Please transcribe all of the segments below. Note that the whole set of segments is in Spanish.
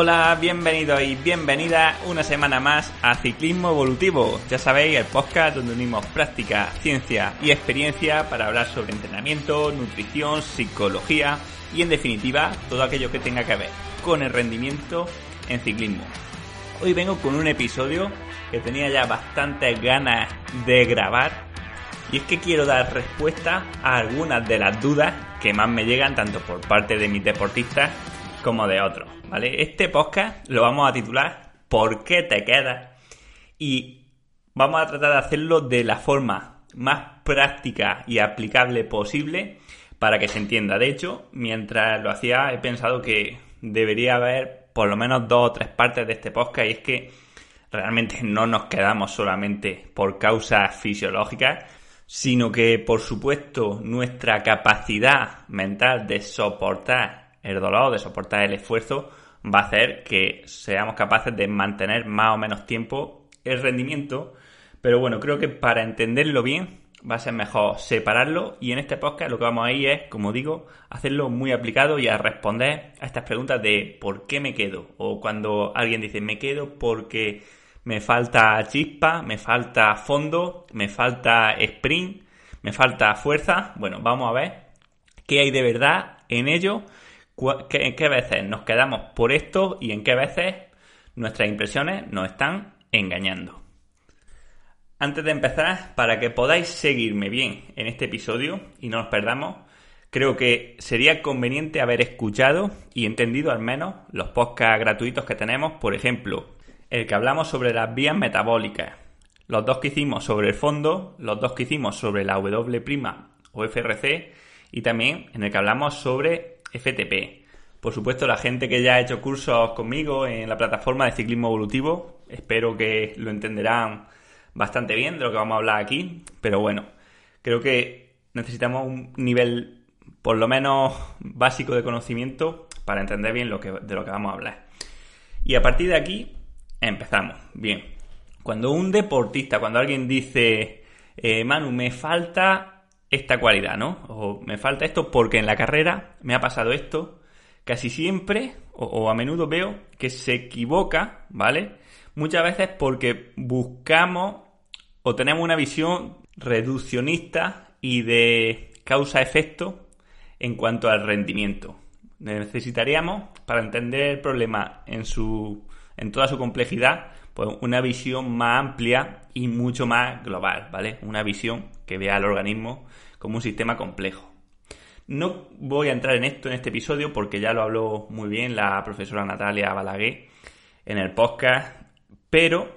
Hola, bienvenidos y bienvenidas una semana más a Ciclismo Evolutivo. Ya sabéis, el podcast donde unimos práctica, ciencia y experiencia para hablar sobre entrenamiento, nutrición, psicología y en definitiva todo aquello que tenga que ver con el rendimiento en ciclismo. Hoy vengo con un episodio que tenía ya bastantes ganas de grabar y es que quiero dar respuesta a algunas de las dudas que más me llegan tanto por parte de mis deportistas como de otros. ¿vale? Este podcast lo vamos a titular ¿Por qué te quedas? Y vamos a tratar de hacerlo de la forma más práctica y aplicable posible para que se entienda. De hecho, mientras lo hacía he pensado que debería haber por lo menos dos o tres partes de este podcast y es que realmente no nos quedamos solamente por causas fisiológicas, sino que por supuesto nuestra capacidad mental de soportar el dolor, de soportar el esfuerzo, va a hacer que seamos capaces de mantener más o menos tiempo el rendimiento. Pero bueno, creo que para entenderlo bien va a ser mejor separarlo y en este podcast lo que vamos a ir es, como digo, hacerlo muy aplicado y a responder a estas preguntas de ¿por qué me quedo? O cuando alguien dice me quedo porque me falta chispa, me falta fondo, me falta sprint, me falta fuerza. Bueno, vamos a ver qué hay de verdad en ello en qué veces nos quedamos por esto y en qué veces nuestras impresiones nos están engañando. Antes de empezar, para que podáis seguirme bien en este episodio y no nos perdamos, creo que sería conveniente haber escuchado y entendido al menos los podcasts gratuitos que tenemos, por ejemplo, el que hablamos sobre las vías metabólicas, los dos que hicimos sobre el fondo, los dos que hicimos sobre la W' o FRC y también en el que hablamos sobre FTP. Por supuesto, la gente que ya ha hecho cursos conmigo en la plataforma de ciclismo evolutivo, espero que lo entenderán bastante bien de lo que vamos a hablar aquí, pero bueno, creo que necesitamos un nivel por lo menos básico de conocimiento para entender bien lo que, de lo que vamos a hablar. Y a partir de aquí empezamos. Bien, cuando un deportista, cuando alguien dice, eh, Manu, me falta esta cualidad, ¿no? O me falta esto porque en la carrera me ha pasado esto. Casi siempre, o, a menudo veo que se equivoca, ¿vale? Muchas veces porque buscamos o tenemos una visión reduccionista y de causa-efecto en cuanto al rendimiento. Necesitaríamos, para entender el problema en, su, en toda su complejidad, pues una visión más amplia y mucho más global, ¿vale? Una visión que vea al organismo como un sistema complejo. No voy a entrar en esto en este episodio porque ya lo habló muy bien la profesora Natalia Balaguer en el podcast, pero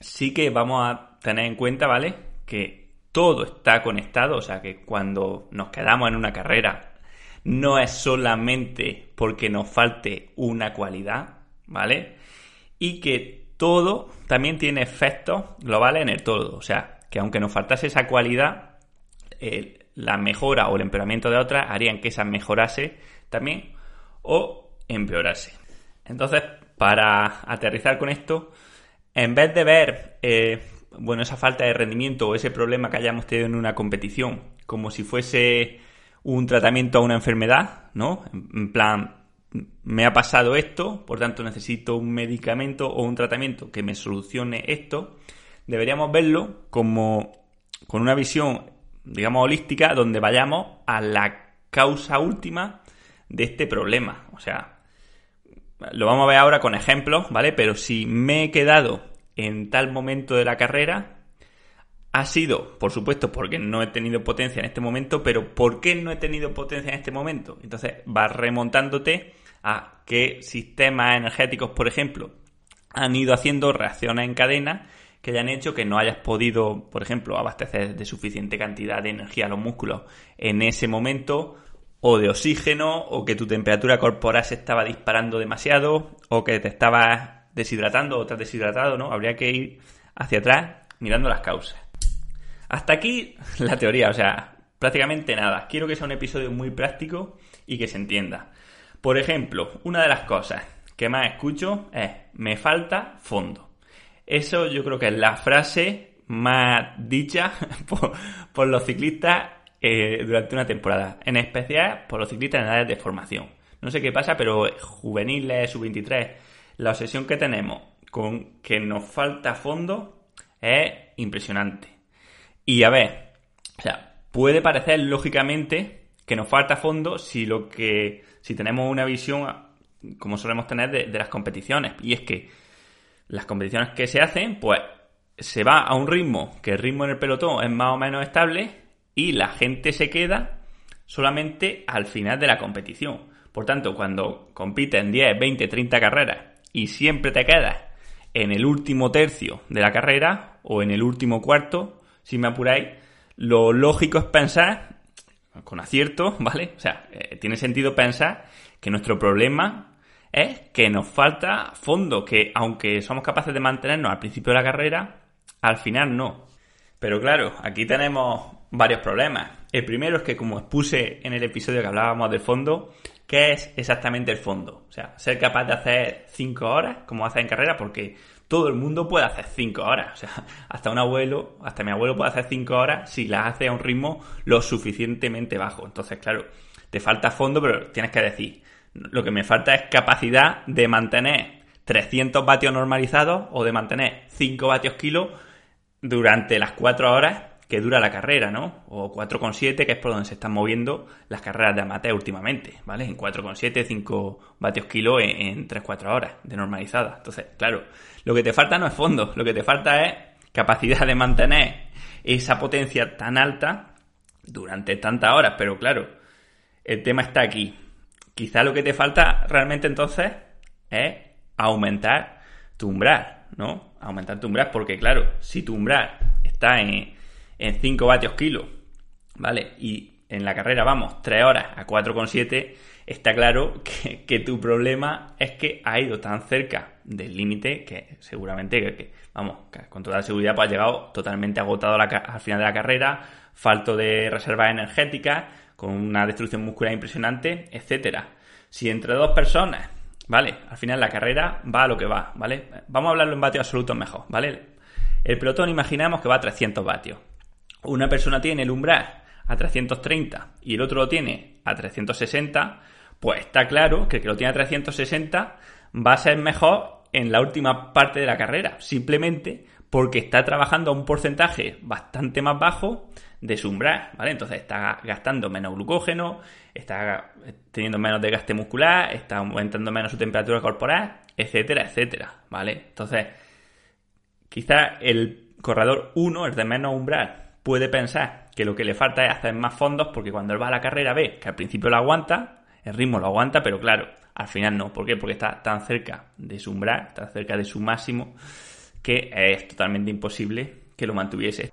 sí que vamos a tener en cuenta, ¿vale? Que todo está conectado, o sea que cuando nos quedamos en una carrera no es solamente porque nos falte una cualidad, ¿vale? Y que todo también tiene efectos globales en el todo. O sea, que aunque nos faltase esa cualidad, eh, la mejora o el empeoramiento de otras harían que esa mejorase también o empeorase. Entonces, para aterrizar con esto, en vez de ver eh, bueno, esa falta de rendimiento o ese problema que hayamos tenido en una competición como si fuese un tratamiento a una enfermedad, ¿no? En plan, me ha pasado esto, por tanto necesito un medicamento o un tratamiento que me solucione esto, deberíamos verlo como con una visión, digamos, holística, donde vayamos a la causa última de este problema. O sea, lo vamos a ver ahora con ejemplos, ¿vale? Pero si me he quedado en tal momento de la carrera, ha sido, por supuesto, porque no he tenido potencia en este momento, pero ¿por qué no he tenido potencia en este momento? Entonces vas remontándote a qué sistemas energéticos, por ejemplo, han ido haciendo reacciones en cadena que hayan hecho que no hayas podido, por ejemplo, abastecer de suficiente cantidad de energía a los músculos en ese momento, o de oxígeno, o que tu temperatura corporal se estaba disparando demasiado, o que te estabas deshidratando o has deshidratado, ¿no? Habría que ir hacia atrás mirando las causas. Hasta aquí la teoría, o sea, prácticamente nada. Quiero que sea un episodio muy práctico y que se entienda. Por ejemplo, una de las cosas que más escucho es me falta fondo. Eso yo creo que es la frase más dicha por, los ciclistas eh, durante una temporada, en especial por los ciclistas en edades de formación. no sé qué pasa, pero juveniles, sub-23, la obsesión que tenemos con que nos falta fondo es impresionante. Y a ver, o sea, puede parecer lógicamente que nos falta fondo si lo que si tenemos una visión como solemos tener de, de las competiciones y es que las competiciones que se hacen pues se va a un ritmo que el ritmo en el pelotón es más o menos estable y la gente se queda solamente al final de la competición. Por tanto, cuando compites en 10, 20, 30 carreras y siempre te quedas en el último tercio de la carrera o en el último cuarto, si me apuráis, lo lógico es pensar, con acierto, ¿vale? O sea, eh, tiene sentido pensar que nuestro problema es que nos falta fondo, que aunque somos capaces de mantenernos al principio de la carrera, al final no. Pero claro, aquí tenemos varios problemas. El primero es que, como expuse en el episodio que hablábamos del fondo, ¿qué es exactamente el fondo? O sea, ser capaz de hacer 5 horas, como hace en carrera, porque todo el mundo puede hacer 5 horas. O sea, hasta un abuelo, hasta mi abuelo puede hacer 5 horas si las hace a un ritmo lo suficientemente bajo. Entonces, claro, te falta fondo, pero tienes que decir, lo que me falta es capacidad de mantener 300 vatios normalizados o de mantener 5 vatios kilo durante las 4 horas que dura la carrera, ¿no? O 4,7, que es por donde se están moviendo las carreras de amateur últimamente, ¿vale? En 4,7, 5 vatios kilo en, 3-4 horas de normalizada. Entonces, claro, lo que te falta no es fondo, lo que te falta es capacidad de mantener esa potencia tan alta durante tantas horas, pero claro, el tema está aquí. Quizá lo que te falta realmente entonces es aumentar tu umbral, ¿no? Aumentar tu umbral, porque claro, si tu umbral está en en 5 vatios kilo, ¿vale? Y en la carrera vamos 3 horas a 4,7, está claro que, tu problema es que ha ido tan cerca del límite que seguramente, que, vamos, con toda seguridad pues ha llegado totalmente agotado al final de la carrera, falto de reservas energéticas, con una destrucción muscular impresionante, etcétera. Si entre dos personas, ¿vale? Al final la carrera va a lo que va, ¿vale? Vamos a hablarlo en vatios absolutos mejor, ¿vale? El pelotón imaginamos que va a 300 vatios una persona tiene el umbral a 330 y el otro lo tiene a 360, pues está claro que el que lo tiene a 360 va a ser mejor en la última parte de la carrera, simplemente porque está trabajando a un porcentaje bastante más bajo de su umbral, ¿vale? Entonces está gastando menos glucógeno, está teniendo menos desgaste muscular, está aumentando menos su temperatura corporal, etcétera, etcétera, ¿vale? Entonces, quizá el corredor 1, el de menos umbral, puede pensar que lo que le falta es hacer más fondos porque cuando él va a la carrera ve que al principio lo aguanta, el ritmo lo aguanta, pero claro, al final no. ¿Por qué? Porque está tan cerca de su umbral, tan cerca de su máximo, que es totalmente imposible que lo mantuviese.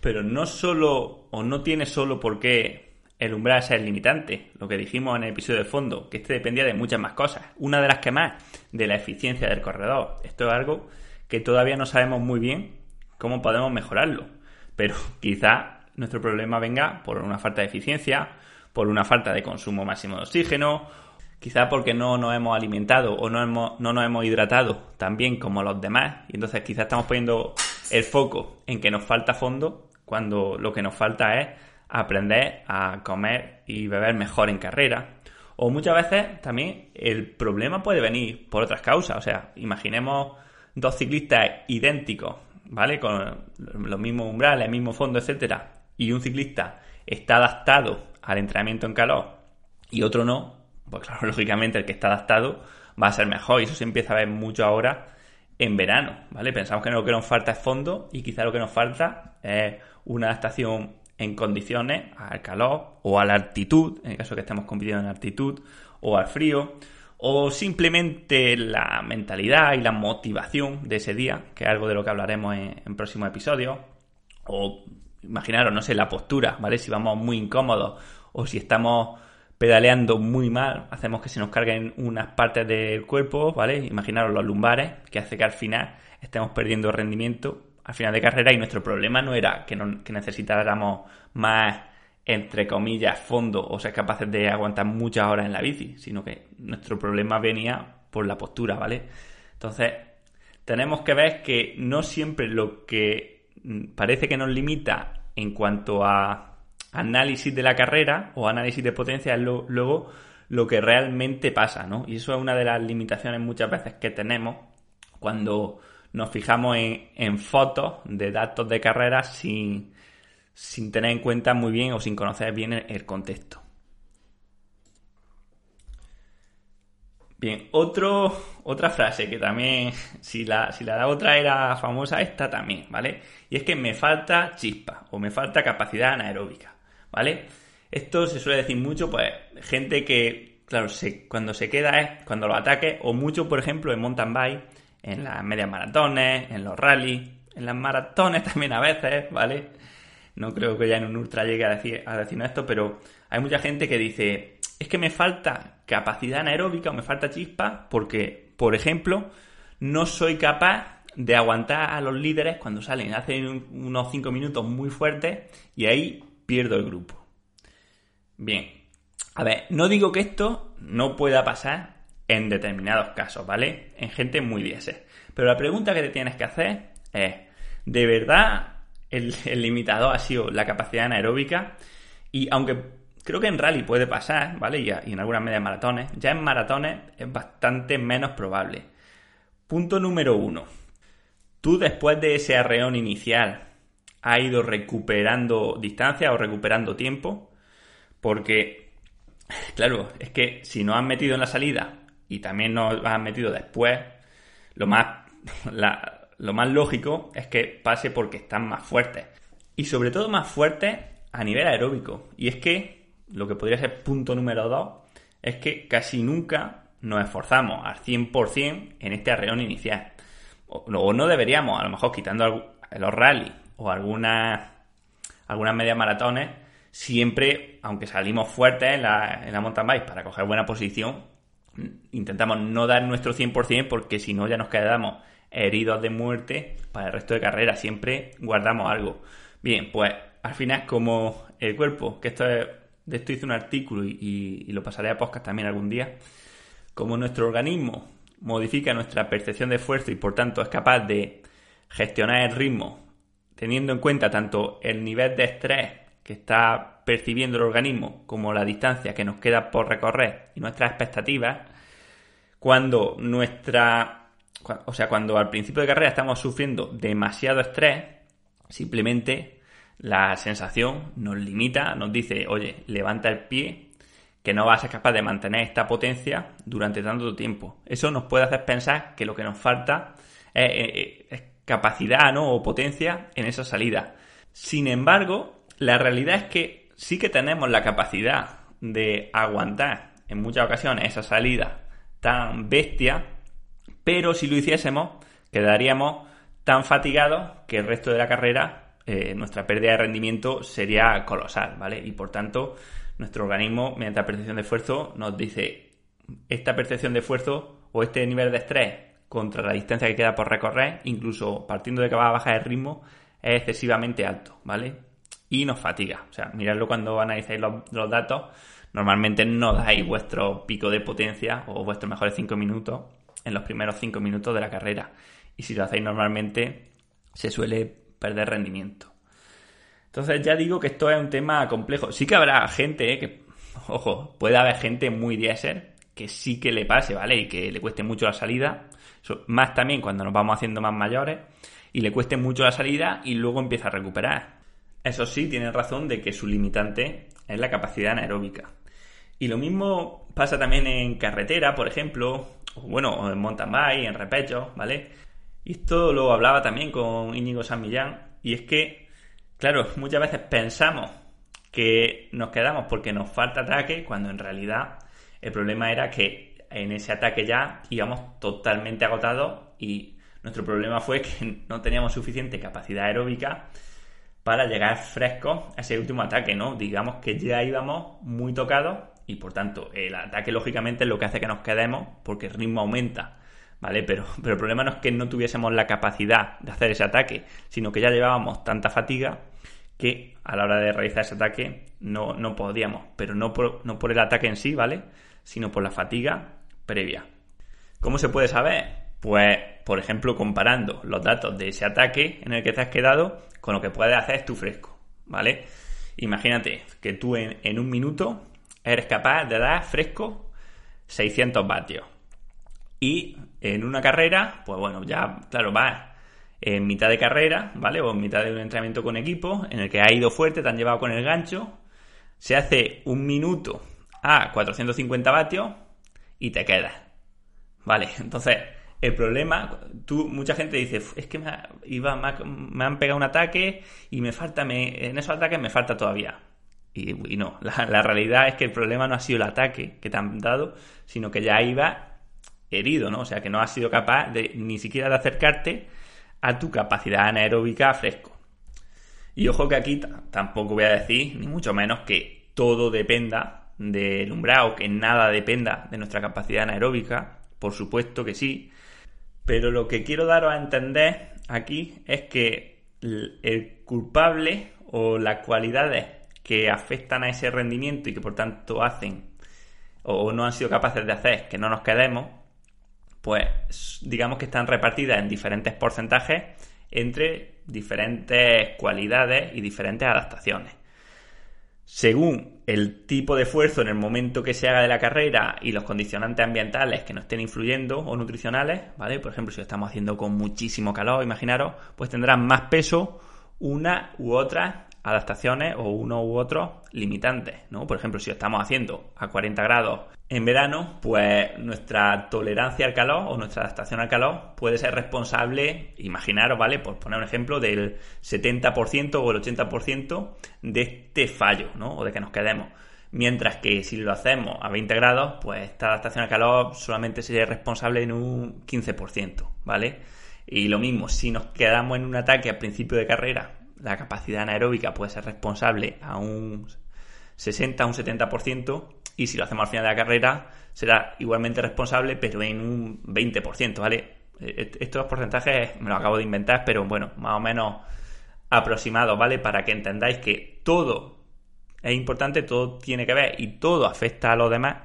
Pero no solo, o no tiene solo por qué el umbral es el limitante, lo que dijimos en el episodio de fondo, que este dependía de muchas más cosas. Una de las que más, de la eficiencia del corredor. Esto es algo que todavía no sabemos muy bien cómo podemos mejorarlo pero quizá nuestro problema venga por una falta de eficiencia, por una falta de consumo máximo de oxígeno, quizá porque no nos hemos alimentado o no, hemos, no nos hemos hidratado tan bien como los demás y entonces quizá estamos poniendo el foco en que nos falta fondo cuando lo que nos falta es aprender a comer y beber mejor en carrera. O muchas veces también el problema puede venir por otras causas. O sea, imaginemos dos ciclistas idénticos ¿vale? Con los mismos umbrales, el mismo fondo, etcétera, y un ciclista está adaptado al entrenamiento en calor y otro no, pues claro, lógicamente el que está adaptado va a ser mejor y eso se empieza a ver mucho ahora en verano, ¿vale? Pensamos que lo que nos falta es fondo y quizá lo que nos falta es una adaptación en condiciones al calor o a la altitud, en el caso que estemos compitiendo en altitud, o al frío, o simplemente la mentalidad y la motivación de ese día, que es algo de lo que hablaremos en, en próximos episodios, o imaginaros, no sé, la postura, ¿vale? Si vamos muy incómodos o si estamos pedaleando muy mal, hacemos que se nos carguen unas partes del cuerpo, ¿vale? Imaginaros los lumbares, que hace que al final estemos perdiendo rendimiento al final de carrera y nuestro problema no era que, no, que necesitáramos más entre comillas, fondo o ser capaces de aguantar muchas horas en la bici, sino que nuestro problema venía por la postura, ¿vale? Entonces, tenemos que ver que no siempre lo que parece que nos limita en cuanto a análisis de la carrera o análisis de potencia es luego lo que realmente pasa, ¿no? Y eso es una de las limitaciones muchas veces que tenemos cuando nos fijamos en, fotos de datos de carrera sin, sin, tener en cuenta muy bien o sin conocer bien el, contexto. Bien, otro, otra frase que también, si la, si la otra era famosa, esta también, ¿vale? Y es que me falta chispa o me falta capacidad anaeróbica, ¿vale? Esto se suele decir mucho, pues, gente que, claro, cuando se queda es cuando lo ataque, o mucho, por ejemplo, en mountain bike, en las medias maratones, en los rallies, en las maratones también a veces, ¿vale? No creo que ya en un ultra llegue a, decir, a decirnos esto, pero hay mucha gente que dice, es que me falta capacidad anaeróbica o me falta chispa porque, por ejemplo, no soy capaz de aguantar a los líderes cuando salen, hacen unos 5 minutos muy fuertes y ahí pierdo el grupo. Bien, a ver, no digo que esto no pueda pasar en determinados casos, ¿vale? En gente muy diésel. Pero la pregunta que te tienes que hacer es, ¿de verdad el, limitador ha sido la capacidad anaeróbica? Y aunque creo que en rally puede pasar, ¿vale? Y, en algunas medias maratones, ya en maratones es bastante menos probable. Punto número uno. Tú después de ese arreón inicial has ido recuperando distancia o recuperando tiempo porque, claro, es que si no has metido en la salida y también nos has metido después, lo más, lo más lógico es que pase porque están más fuertes. Y sobre todo más fuertes a nivel aeróbico. Y es que, lo que podría ser punto número 2, es que casi nunca nos esforzamos al 100% en este arreón inicial. O, no deberíamos, a lo mejor quitando los rallies o algunas, algunas medias maratones, siempre, aunque salimos fuertes en la, en la mountain bike para coger buena posición, intentamos no dar nuestro 100% porque si no ya nos quedamos heridos de muerte para el resto de carrera. Siempre guardamos algo. Bien, pues al final como el cuerpo, que esto es, de esto hice un artículo y, y lo pasaré a podcast también algún día, como nuestro organismo modifica nuestra percepción de esfuerzo y por tanto es capaz de gestionar el ritmo teniendo en cuenta tanto el nivel de estrés que está percibiendo el organismo como la distancia que nos queda por recorrer y nuestras expectativas, cuando nuestra, o sea, cuando al principio de carrera estamos sufriendo demasiado estrés, simplemente la sensación nos limita, nos dice, oye, levanta el pie, que no vas a ser capaz de mantener esta potencia durante tanto tiempo. Eso nos puede hacer pensar que lo que nos falta es, capacidad ¿no? o potencia en esa salida. Sin embargo, la realidad es que sí que tenemos la capacidad de aguantar en muchas ocasiones esa salida tan bestia, pero si lo hiciésemos, quedaríamos tan fatigados que el resto de la carrera, eh, nuestra pérdida de rendimiento sería colosal, ¿vale? Y por tanto, nuestro organismo, mediante la percepción de esfuerzo, nos dice, esta percepción de esfuerzo o este nivel de estrés contra la distancia que queda por recorrer, incluso partiendo de que va a bajar el ritmo, es excesivamente alto, ¿vale? y nos fatiga. O sea, miradlo cuando analizáis los, datos. Normalmente no dais vuestro pico de potencia o vuestros mejores 5 minutos en los primeros 5 minutos de la carrera. Y si lo hacéis normalmente, se suele perder rendimiento. Entonces ya digo que esto es un tema complejo. Sí que habrá gente, eh, que, ojo, puede haber gente muy diésel que sí que le pase, ¿vale? Y que le cueste mucho la salida. Más también cuando nos vamos haciendo más mayores y le cueste mucho la salida y luego empieza a recuperar. Eso sí, tiene razón de que su limitante es la capacidad anaeróbica. Y lo mismo pasa también en carretera, por ejemplo, bueno, en mountain bike, en repecho, ¿vale? Y esto lo hablaba también con Íñigo San Millán, y es que, claro, muchas veces pensamos que nos quedamos porque nos falta ataque, cuando en realidad el problema era que en ese ataque ya íbamos totalmente agotados y nuestro problema fue que no teníamos suficiente capacidad aeróbica para llegar frescos a ese último ataque, ¿no? Digamos que ya íbamos muy tocados y por tanto el ataque lógicamente es lo que hace que nos quedemos porque el ritmo aumenta, ¿vale? Pero, pero el problema no es que no tuviésemos la capacidad de hacer ese ataque, sino que ya llevábamos tanta fatiga que a la hora de realizar ese ataque no, no podíamos, pero no por, no por el ataque en sí, ¿vale? Sino por la fatiga previa. ¿Cómo se puede saber? Pues, por ejemplo, comparando los datos de ese ataque en el que te has quedado con lo que puedes hacer tú fresco, ¿vale? Imagínate que tú en, un minuto eres capaz de dar fresco 600 vatios. Y en una carrera, pues bueno, ya, claro, vas en mitad de carrera, ¿vale? O en mitad de un entrenamiento con equipo, en el que ha ido fuerte, te han llevado con el gancho, se hace un minuto a 450 vatios y te quedas. Vale, entonces, el problema, tú, mucha gente dice, es que me, iba, me, han pegado un ataque y me falta, me, en esos ataques me falta todavía. Y, no, la, realidad es que el problema no ha sido el ataque que te han dado, sino que ya iba herido, ¿no? O sea, que no has sido capaz de ni siquiera de acercarte a tu capacidad anaeróbica fresco. Y ojo que aquí tampoco voy a decir, ni mucho menos, que todo dependa del umbral o que nada dependa de nuestra capacidad anaeróbica. Por supuesto que sí. Pero lo que quiero daros a entender aquí es que el culpable o las cualidades que afectan a ese rendimiento y que por tanto hacen o no han sido capaces de hacer que no nos quedemos pues digamos que están repartidas en diferentes porcentajes entre diferentes cualidades y diferentes adaptaciones. Según el tipo de esfuerzo en el momento que se haga de la carrera y los condicionantes ambientales que nos estén influyendo o nutricionales, ¿vale? Por ejemplo, si lo estamos haciendo con muchísimo calor, imaginaros, pues tendrán más peso una u otra adaptaciones o uno u otro limitantes, ¿no? Por ejemplo, si estamos haciendo a 40 grados en verano, pues nuestra tolerancia al calor o nuestra adaptación al calor puede ser responsable, imaginaros, ¿vale? Por poner un ejemplo, del 70% o el 80% de este fallo, ¿no? O de que nos quedemos. Mientras que si lo hacemos a 20 grados, pues esta adaptación al calor solamente sería responsable en un 15%, ¿vale? Y lo mismo, si nos quedamos en un ataque al principio de carrera, la capacidad anaeróbica puede ser responsable a un 60, un 70%, y si lo hacemos al final de la carrera será igualmente responsable, pero en un 20%, ¿vale? E-, estos porcentajes me los acabo de inventar, pero bueno, más o menos aproximados, ¿vale? Para que entendáis que todo es importante, todo tiene que ver y todo afecta a los demás,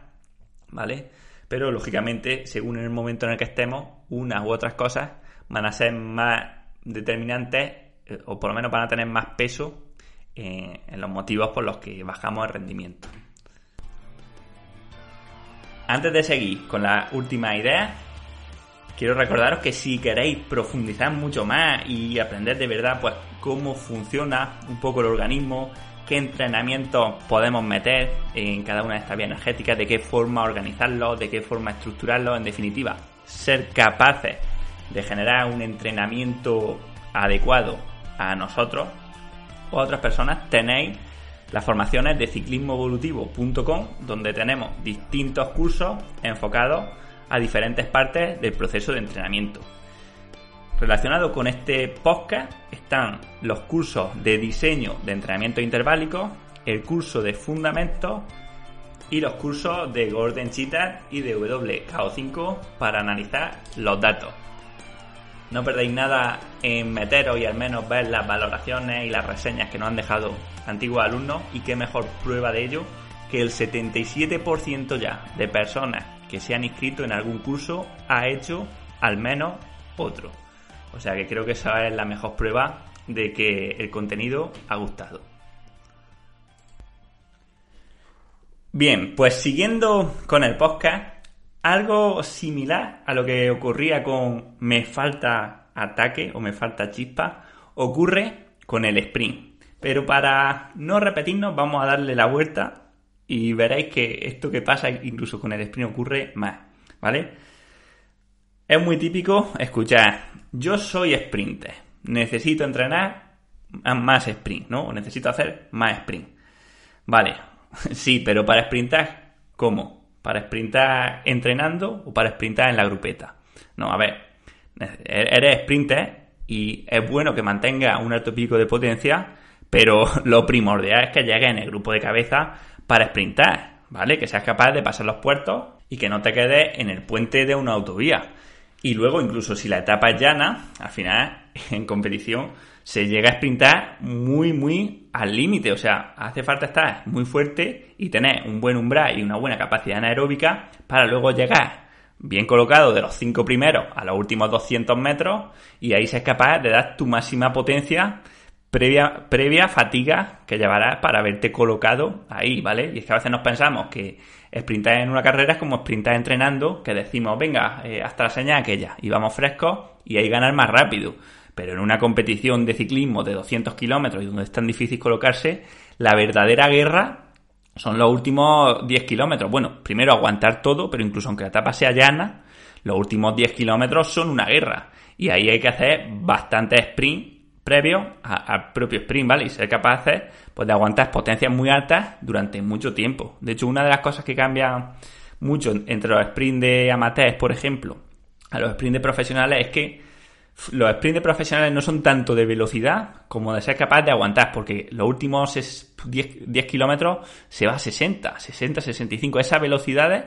¿vale? Pero lógicamente, según el momento en el que estemos, unas u otras cosas van a ser más determinantes eh, o por lo menos van a tener más peso eh, en los motivos por los que bajamos el rendimiento. Antes de seguir con la última idea, quiero recordaros que si queréis profundizar mucho más y aprender de verdad pues cómo funciona un poco el organismo, qué entrenamientos podemos meter en cada una de estas vías energéticas, de qué forma organizarlo, de qué forma estructurarlo, en definitiva, ser capaces de generar un entrenamiento adecuado a nosotros o a otras personas, tenéis las formaciones de ciclismoevolutivo.com, donde tenemos distintos cursos enfocados a diferentes partes del proceso de entrenamiento. Relacionado con este podcast están los cursos de diseño de entrenamiento interválico, el curso de fundamentos y los cursos de Gordon Cheetah y de WKO5 para analizar los datos. No perdéis nada en meteros y al menos ver las valoraciones y las reseñas que nos han dejado antiguos alumnos y qué mejor prueba de ello que el 77% ya de personas que se han inscrito en algún curso ha hecho al menos otro. O sea que creo que esa es la mejor prueba de que el contenido ha gustado. Bien, pues siguiendo con el podcast, algo similar a lo que ocurría con me falta ataque o me falta chispa, ocurre con el sprint. Pero para no repetirnos, vamos a darle la vuelta y veréis que esto que pasa incluso con el sprint ocurre más, ¿vale? Es muy típico escuchar, yo soy sprinter, necesito entrenar más sprint, ¿no? O necesito hacer más sprint. Vale, sí, pero para sprintar, ¿cómo? ¿Para sprintar entrenando o para sprintar en la grupeta? No, a ver, eres sprinter y es bueno que mantenga un alto pico de potencia, pero lo primordial es que llegues en el grupo de cabeza para sprintar, ¿vale? Que seas capaz de pasar los puertos y que no te quedes en el puente de una autovía. Y luego, incluso si la etapa es llana, al final, en competición, se llega a sprintar muy, muy al límite. O sea, hace falta estar muy fuerte y tener un buen umbral y una buena capacidad anaeróbica para luego llegar bien colocado de los cinco primeros a los últimos 200 metros y ahí ser capaz de dar tu máxima potencia previa, fatiga que llevarás para haberte colocado ahí, ¿vale? Y es que a veces nos pensamos que sprintar en una carrera es como sprintar entrenando, que decimos, venga, eh, hasta la señal aquella, y vamos frescos y ahí ganar más rápido. Pero en una competición de ciclismo de 200 kilómetros y donde es tan difícil colocarse, la verdadera guerra son los últimos 10 kilómetros. Bueno, primero aguantar todo, pero incluso aunque la etapa sea llana, los últimos 10 kilómetros son una guerra. Y ahí hay que hacer bastante sprint previo al propio sprint, ¿vale? Y ser capaces pues, de aguantar potencias muy altas durante mucho tiempo. De hecho, una de las cosas que cambia mucho entre los sprints de amateurs, por ejemplo, a los sprints de profesionales es que los sprints de profesionales no son tanto de velocidad como de ser capaz de aguantar, porque los últimos 10, 10 kilómetros se va a 60, 60, 65. Esas velocidades,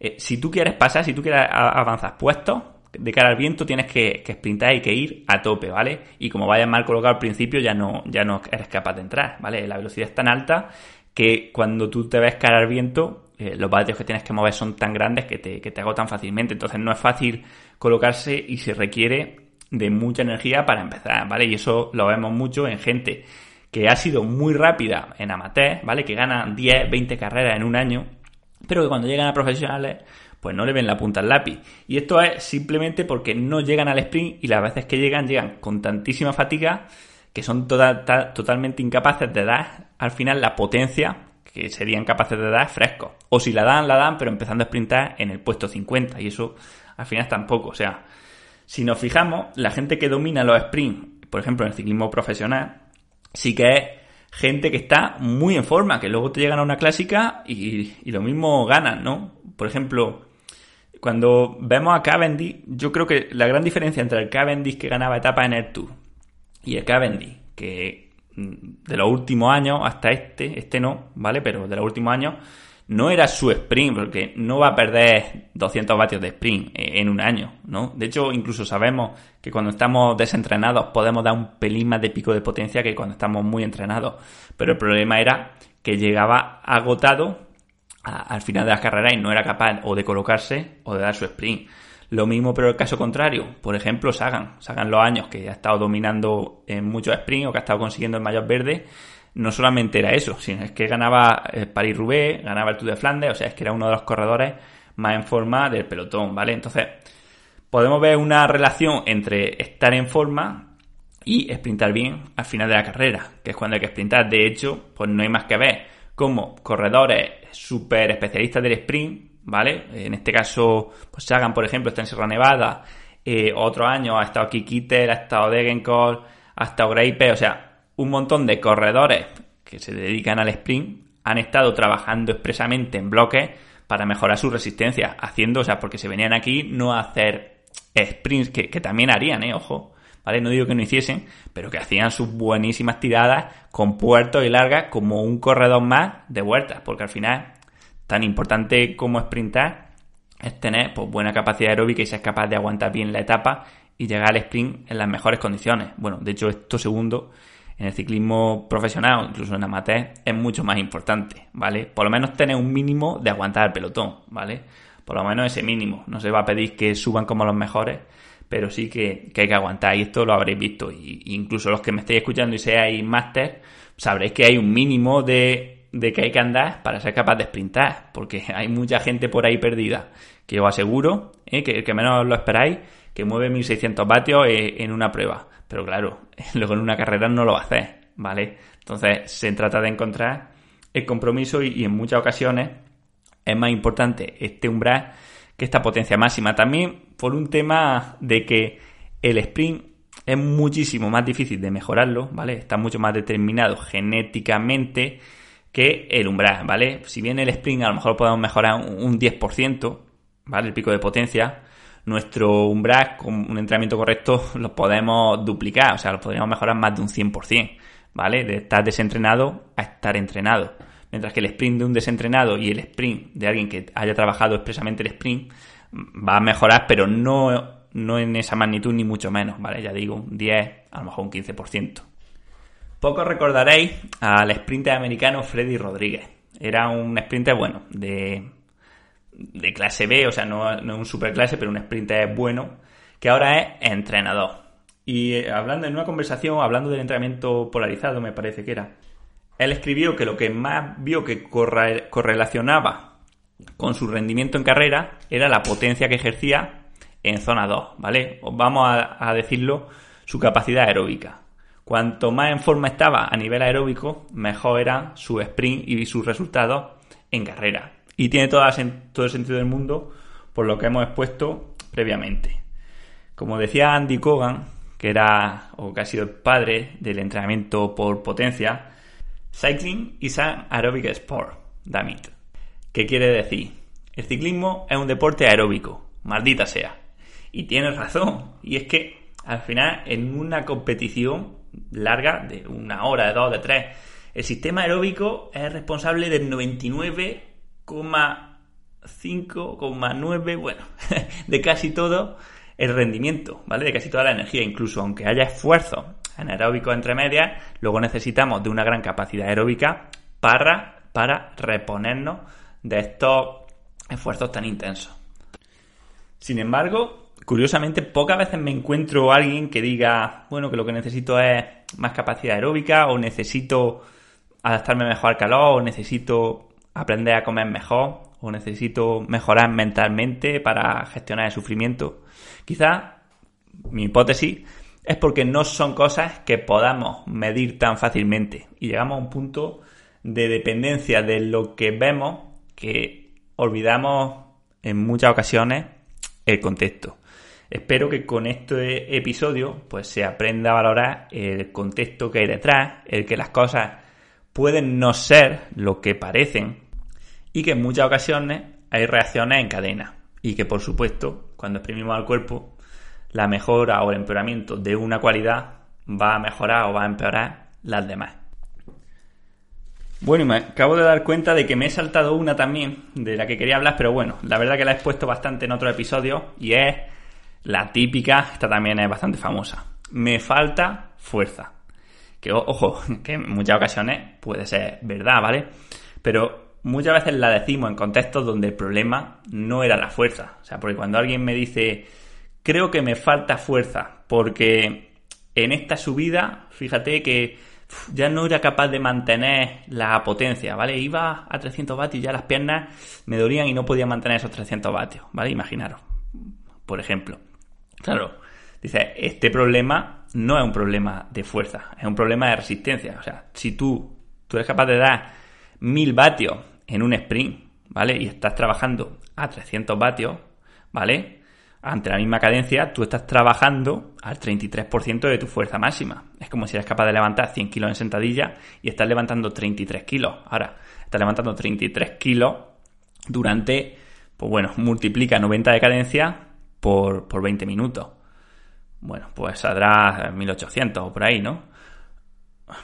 eh, si tú quieres pasar, si tú quieres avanzar puestos, de cara al viento tienes que, que, sprintar y que ir a tope, ¿vale? Y como vayas mal colocado al principio ya no, ya no eres capaz de entrar, ¿vale? La velocidad es tan alta que cuando tú te ves cara al viento, eh, los vatios que tienes que mover son tan grandes que te, que te agotan fácilmente. Entonces no es fácil colocarse y se requiere de mucha energía para empezar, ¿vale? Y eso lo vemos mucho en gente que ha sido muy rápida en amateur, ¿vale? Que gana 10, 20 carreras en un año, pero que cuando llegan a profesionales pues no le ven la punta al lápiz. Y esto es simplemente porque no llegan al sprint y las veces que llegan, llegan con tantísima fatiga que son totalmente incapaces de dar al final la potencia que serían capaces de dar fresco. O si la dan, la dan, pero empezando a sprintar en el puesto 50. Y eso al final tampoco. O sea, si nos fijamos, la gente que domina los sprints, por ejemplo en el ciclismo profesional, sí que es gente que está muy en forma, que luego te llegan a una clásica y, y lo mismo ganan, ¿no? Por ejemplo, cuando vemos a Cavendish, yo creo que la gran diferencia entre el Cavendish que ganaba etapas en el Tour y el Cavendish que mm, de los últimos años hasta este, este no, ¿vale? Pero de los últimos años no era su sprint, porque no va a perder 200 vatios de sprint en un año, ¿no? De hecho, incluso sabemos que cuando estamos desentrenados podemos dar un pelín más de pico de potencia que cuando estamos muy entrenados. Pero el problema era que llegaba agotado al final de las carreras y no era capaz o de colocarse o de dar su sprint. Lo mismo, pero el caso contrario. Por ejemplo, Sagan. Sagan los años que ha estado dominando en muchos sprints o que ha estado consiguiendo el mayor verde. No solamente era eso, sino es que ganaba el Paris-Roubaix, ganaba el Tour de Flandes, o sea, es que era uno de los corredores más en forma del pelotón, ¿vale? Entonces, podemos ver una relación entre estar en forma y sprintar bien al final de la carrera, que es cuando hay que sprintar. De hecho, pues no hay más que ver como corredores súper especialistas del sprint, ¿vale? En este caso, pues Sagan, por ejemplo, está en Sierra Nevada, eh, otro año ha estado Kikiter, ha estado Degenkolb, ha estado Greipe, o sea, un montón de corredores que se dedican al sprint han estado trabajando expresamente en bloques para mejorar su resistencia, haciendo, o sea, porque se venían aquí no a hacer sprints, que, que también harían, eh, ojo, ¿vale? No digo que no hiciesen, pero que hacían sus buenísimas tiradas con puertos y largas como un corredor más de vueltas, porque al final, tan importante como sprintar es tener pues, buena capacidad aeróbica y ser capaz de aguantar bien la etapa y llegar al sprint en las mejores condiciones. Bueno, de hecho, esto segundo en el ciclismo profesional, incluso en amateur, es mucho más importante, ¿vale? Por lo menos tener un mínimo de aguantar el pelotón, ¿vale? Por lo menos ese mínimo. No se va a pedir que suban como los mejores, pero sí que, hay que aguantar y esto lo habréis visto. Y, incluso los que me estéis escuchando y seáis máster, sabréis que hay un mínimo de, de que hay que andar para ser capaz de sprintar, porque hay mucha gente por ahí perdida, que os aseguro, ¿eh? que el que menos lo esperáis, que mueve 1600 vatios eh, en una prueba. Pero claro, luego en una carrera no lo va a hacer, ¿vale? Entonces se trata de encontrar el compromiso y, y en muchas ocasiones es más importante este umbral que esta potencia máxima. También por un tema de que el sprint es muchísimo más difícil de mejorarlo, ¿vale? Está mucho más determinado genéticamente que el umbral, ¿vale? Si bien el sprint a lo mejor podemos mejorar un 10%, ¿vale? El pico de potencia, nuestro umbral con un entrenamiento correcto lo podemos duplicar, o sea, lo podríamos mejorar más de un 100%, ¿vale? De estar desentrenado a estar entrenado. Mientras que el sprint de un desentrenado y el sprint de alguien que haya trabajado expresamente el sprint va a mejorar, pero no, no en esa magnitud ni mucho menos, ¿vale? Ya digo, un 10, a lo mejor un 15%. Poco recordaréis al sprinter americano Freddy Rodríguez. Era un sprinter bueno, de, de clase B, o sea, no, no un superclase, pero un sprinter bueno, que ahora es entrenador. Y eh, hablando en una conversación, hablando del entrenamiento polarizado, me parece que era, él escribió que lo que más vio que correlacionaba con su rendimiento en carrera era la potencia que ejercía en zona 2, ¿vale? Vamos a, decirlo, su capacidad aeróbica. Cuanto más en forma estaba a nivel aeróbico, mejor era su sprint y sus resultados en carrera. Y tiene todo el sentido del mundo por lo que hemos expuesto previamente. Como decía Andy Cogan, que era o que ha sido el padre del entrenamiento por potencia, cycling is an aerobic sport, damn it. ¿Qué quiere decir? El ciclismo es un deporte aeróbico, maldita sea. Y tienes razón, y es que al final en una competición larga, de una hora, de dos, de tres, el sistema aeróbico es responsable del 99,5,9, bueno, de casi todo el rendimiento, ¿vale? De casi toda la energía, incluso aunque haya esfuerzo anaeróbico entre medias, luego necesitamos de una gran capacidad aeróbica para, para reponernos de estos esfuerzos tan intensos. Sin embargo, curiosamente, pocas veces me encuentro a alguien que diga, bueno, que lo que necesito es más capacidad aeróbica, o necesito adaptarme mejor al calor, o necesito aprender a comer mejor, o necesito mejorar mentalmente para gestionar el sufrimiento. Quizá mi hipótesis es porque no son cosas que podamos medir tan fácilmente y llegamos a un punto de dependencia de lo que vemos que olvidamos en muchas ocasiones el contexto. Espero que con este episodio pues se aprenda a valorar el contexto que hay detrás, el que las cosas pueden no ser lo que parecen y que en muchas ocasiones hay reacciones en cadena y que por supuesto cuando exprimimos al cuerpo la mejora o el empeoramiento de una cualidad va a mejorar o va a empeorar las demás. Bueno, y me acabo de dar cuenta de que me he saltado una también de la que quería hablar, pero bueno, la verdad que la he expuesto bastante en otro episodio y es la típica, esta también es bastante famosa. Me falta fuerza. Que ojo, que en muchas ocasiones puede ser verdad, ¿vale? Pero muchas veces la decimos en contextos donde el problema no era la fuerza. O sea, porque cuando alguien me dice, creo que me falta fuerza, porque en esta subida, fíjate que ya no era capaz de mantener la potencia, ¿vale? Iba a 300 vatios y ya las piernas me dolían y no podía mantener esos 300 vatios, ¿vale? Imaginaros, por ejemplo. Claro, dice, este problema no es un problema de fuerza, es un problema de resistencia. O sea, si tú, tú eres capaz de dar 1000 vatios en un sprint, ¿vale? Y estás trabajando a 300 vatios, ¿vale? Ante la misma cadencia, tú estás trabajando al 33% de tu fuerza máxima. Es como si eres capaz de levantar 100 kilos en sentadilla y estás levantando 33 kilos. Ahora, estás levantando 33 kilos durante, pues bueno, multiplica 90 de cadencia por, por 20 minutos. Bueno, pues saldrá 1800 o por ahí, ¿no?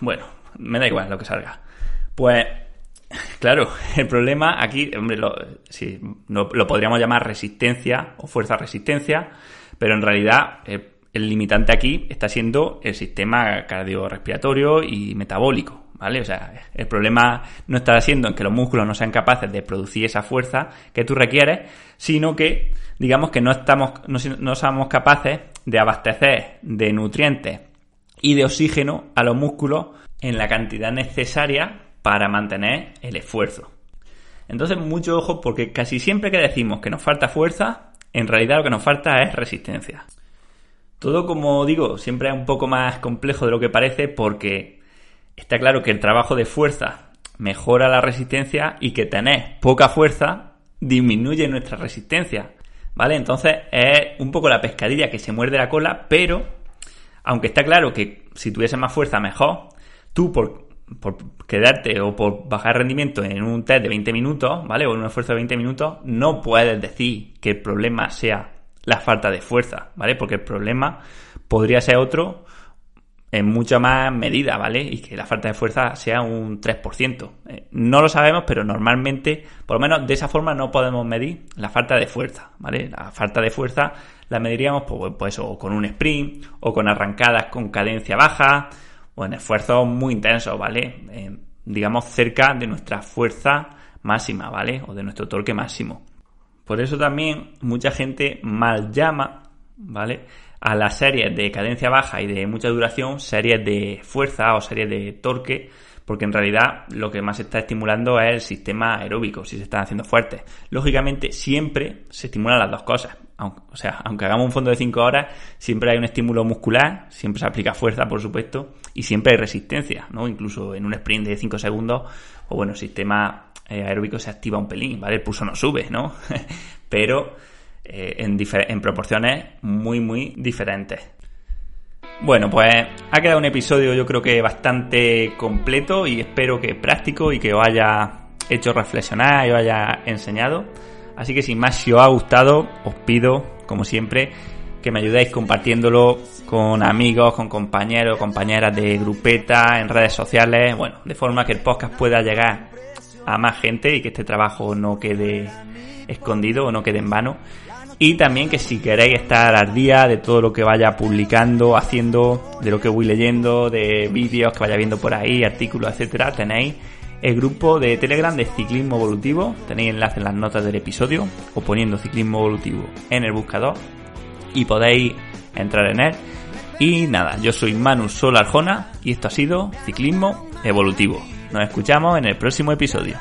Bueno, me da igual lo que salga. Pues Claro, el problema aquí, hombre, lo, sí, lo podríamos llamar resistencia o fuerza-resistencia, pero en realidad eh, el limitante aquí está siendo el sistema cardiorrespiratorio y metabólico, ¿vale? O sea, el problema no está siendo en que los músculos no sean capaces de producir esa fuerza que tú requieres, sino que, digamos que no estamos, no, no somos capaces de abastecer de nutrientes y de oxígeno a los músculos en la cantidad necesaria para mantener el esfuerzo. Entonces, mucho ojo porque casi siempre que decimos que nos falta fuerza, en realidad lo que nos falta es resistencia. Todo, como digo, siempre es un poco más complejo de lo que parece porque está claro que el trabajo de fuerza mejora la resistencia y que tener poca fuerza disminuye nuestra resistencia. ¿Vale? Entonces es un poco la pescadilla que se muerde la cola, pero aunque está claro que si tuviese más fuerza mejor, tú por por quedarte o por bajar rendimiento en un test de 20 minutos, ¿vale? O en un esfuerzo de 20 minutos, no puedes decir que el problema sea la falta de fuerza, ¿vale? Porque el problema podría ser otro en mucha más medida, ¿vale? Y que la falta de fuerza sea un 3%. Eh, no lo sabemos, pero normalmente, por lo menos de esa forma no podemos medir la falta de fuerza, ¿vale? La falta de fuerza la mediríamos pues, pues o con un sprint o con arrancadas con cadencia baja, o en esfuerzos muy intensos, ¿vale? Eh, digamos cerca de nuestra fuerza máxima, ¿vale? O de nuestro torque máximo. Por eso también mucha gente mal llama, ¿vale? a las series de cadencia baja y de mucha duración, series de fuerza o series de torque, porque en realidad lo que más se está estimulando es el sistema aeróbico, si se están haciendo fuertes. Lógicamente, siempre se estimulan las dos cosas. O sea, aunque hagamos un fondo de 5 horas, siempre hay un estímulo muscular, siempre se aplica fuerza, por supuesto, y siempre hay resistencia, ¿no? Incluso en un sprint de 5 segundos, o bueno, el sistema eh, aeróbico se activa un pelín, ¿vale? El pulso no sube, ¿no? Pero eh, en proporciones muy, muy diferentes. Bueno, pues ha quedado un episodio yo creo que bastante completo y espero que práctico y que os haya hecho reflexionar y os haya enseñado. Así que sin más, si os ha gustado, os pido, como siempre, que me ayudéis compartiéndolo con amigos, con compañeros, compañeras de grupeta, en redes sociales, bueno, de forma que el podcast pueda llegar a más gente y que este trabajo no quede escondido o no quede en vano. Y también que si queréis estar al día de todo lo que vaya publicando, haciendo, de lo que voy leyendo, de vídeos que vaya viendo por ahí, artículos, etcétera, tenéis el grupo de Telegram de Ciclismo Evolutivo. Tenéis enlace en las notas del episodio o poniendo Ciclismo Evolutivo en el buscador y podéis entrar en él. Y nada, yo soy Manu Sol Arjona y esto ha sido Ciclismo Evolutivo. Nos escuchamos en el próximo episodio.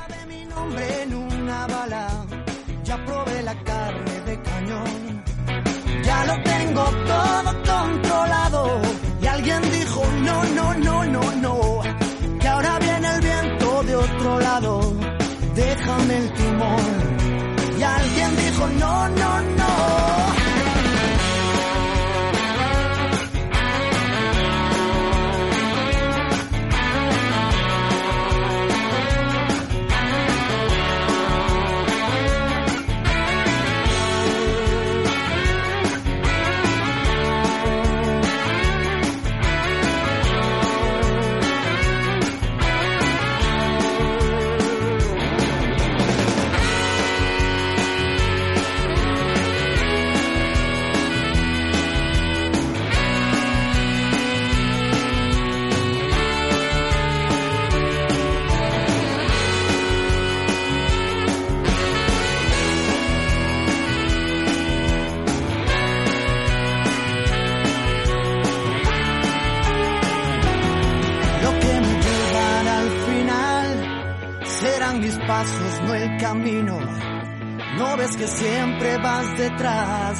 Detrás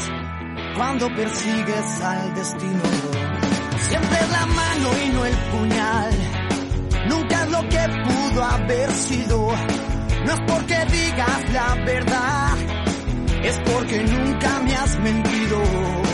cuando persigues al destino. Siempre es la mano y no el puñal. Nunca es lo que pudo haber sido. No es porque digas la verdad, es porque nunca me has mentido.